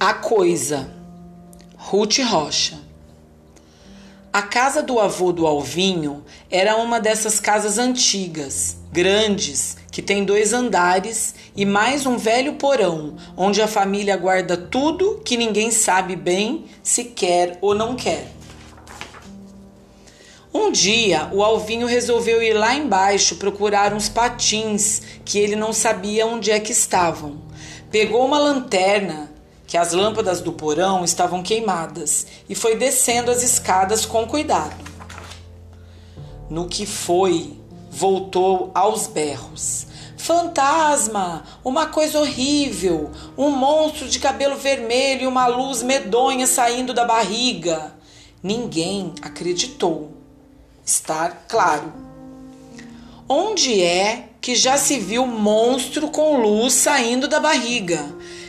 A Coisa, Ruth Rocha. A casa do avô do Alvinho era uma dessas casas antigas, grandes, que tem dois andares e mais um velho porão, onde a família guarda tudo que ninguém sabe bem se quer ou não quer. Um dia, o Alvinho resolveu ir lá embaixo procurar uns patins que ele não sabia onde é que estavam. Pegou uma lanterna que as lâmpadas do porão estavam queimadas e foi descendo as escadas com cuidado. No que foi, voltou aos berros. Fantasma! Uma coisa horrível! Um monstro de cabelo vermelho e uma luz medonha saindo da barriga. Ninguém acreditou. Estar claro. Onde é que já se viu monstro com luz saindo da barriga?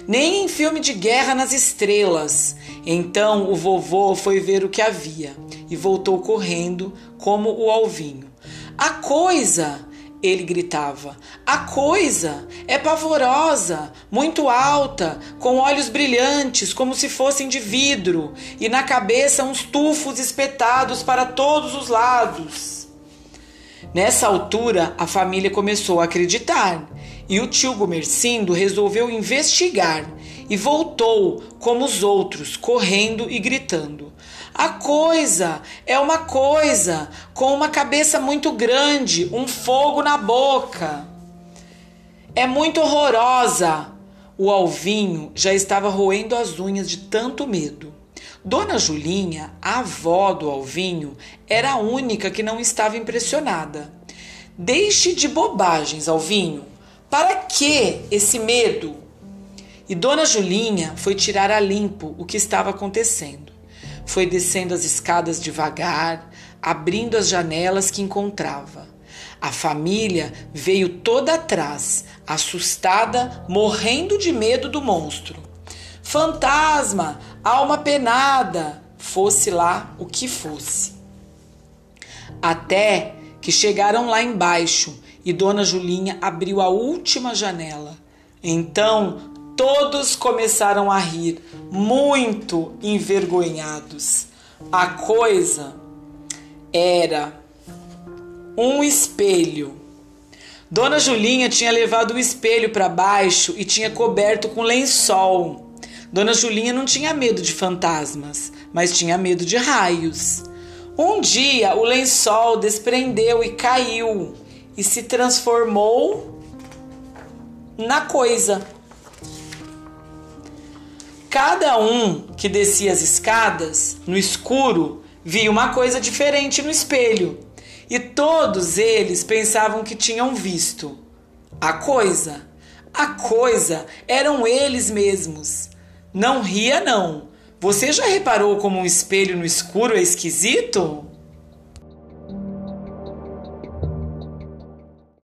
Nem em filme de guerra nas estrelas. Então o vovô foi ver o que havia e voltou correndo como o alvinho. A coisa! Ele gritava. A coisa é pavorosa, muito alta, com olhos brilhantes, como se fossem de vidro, e na cabeça uns tufos espetados para todos os lados. Nessa altura, a família começou a acreditar e o tio Gomercindo resolveu investigar e voltou, como os outros, correndo e gritando. A coisa é uma coisa com uma cabeça muito grande, um fogo na boca. É muito horrorosa. O alvinho já estava roendo as unhas de tanto medo. Dona Julinha, a avó do alvinho, era a única que não estava impressionada. Deixe de bobagens, alvinho. Para que esse medo? E Dona Julinha foi tirar a limpo o que estava acontecendo. Foi descendo as escadas devagar, abrindo as janelas que encontrava. A família veio toda atrás, assustada, morrendo de medo do monstro. Fantasma, alma penada, fosse lá o que fosse. Até que chegaram lá embaixo e Dona Julinha abriu a última janela. Então todos começaram a rir, muito envergonhados. A coisa era um espelho. Dona Julinha tinha levado o espelho para baixo e tinha coberto com lençol. Dona Julinha não tinha medo de fantasmas, mas tinha medo de raios. Um dia o lençol desprendeu e caiu e se transformou na coisa. Cada um que descia as escadas no escuro via uma coisa diferente no espelho e todos eles pensavam que tinham visto a coisa. A coisa eram eles mesmos. Não ria, não. Você já reparou como um espelho no escuro é esquisito?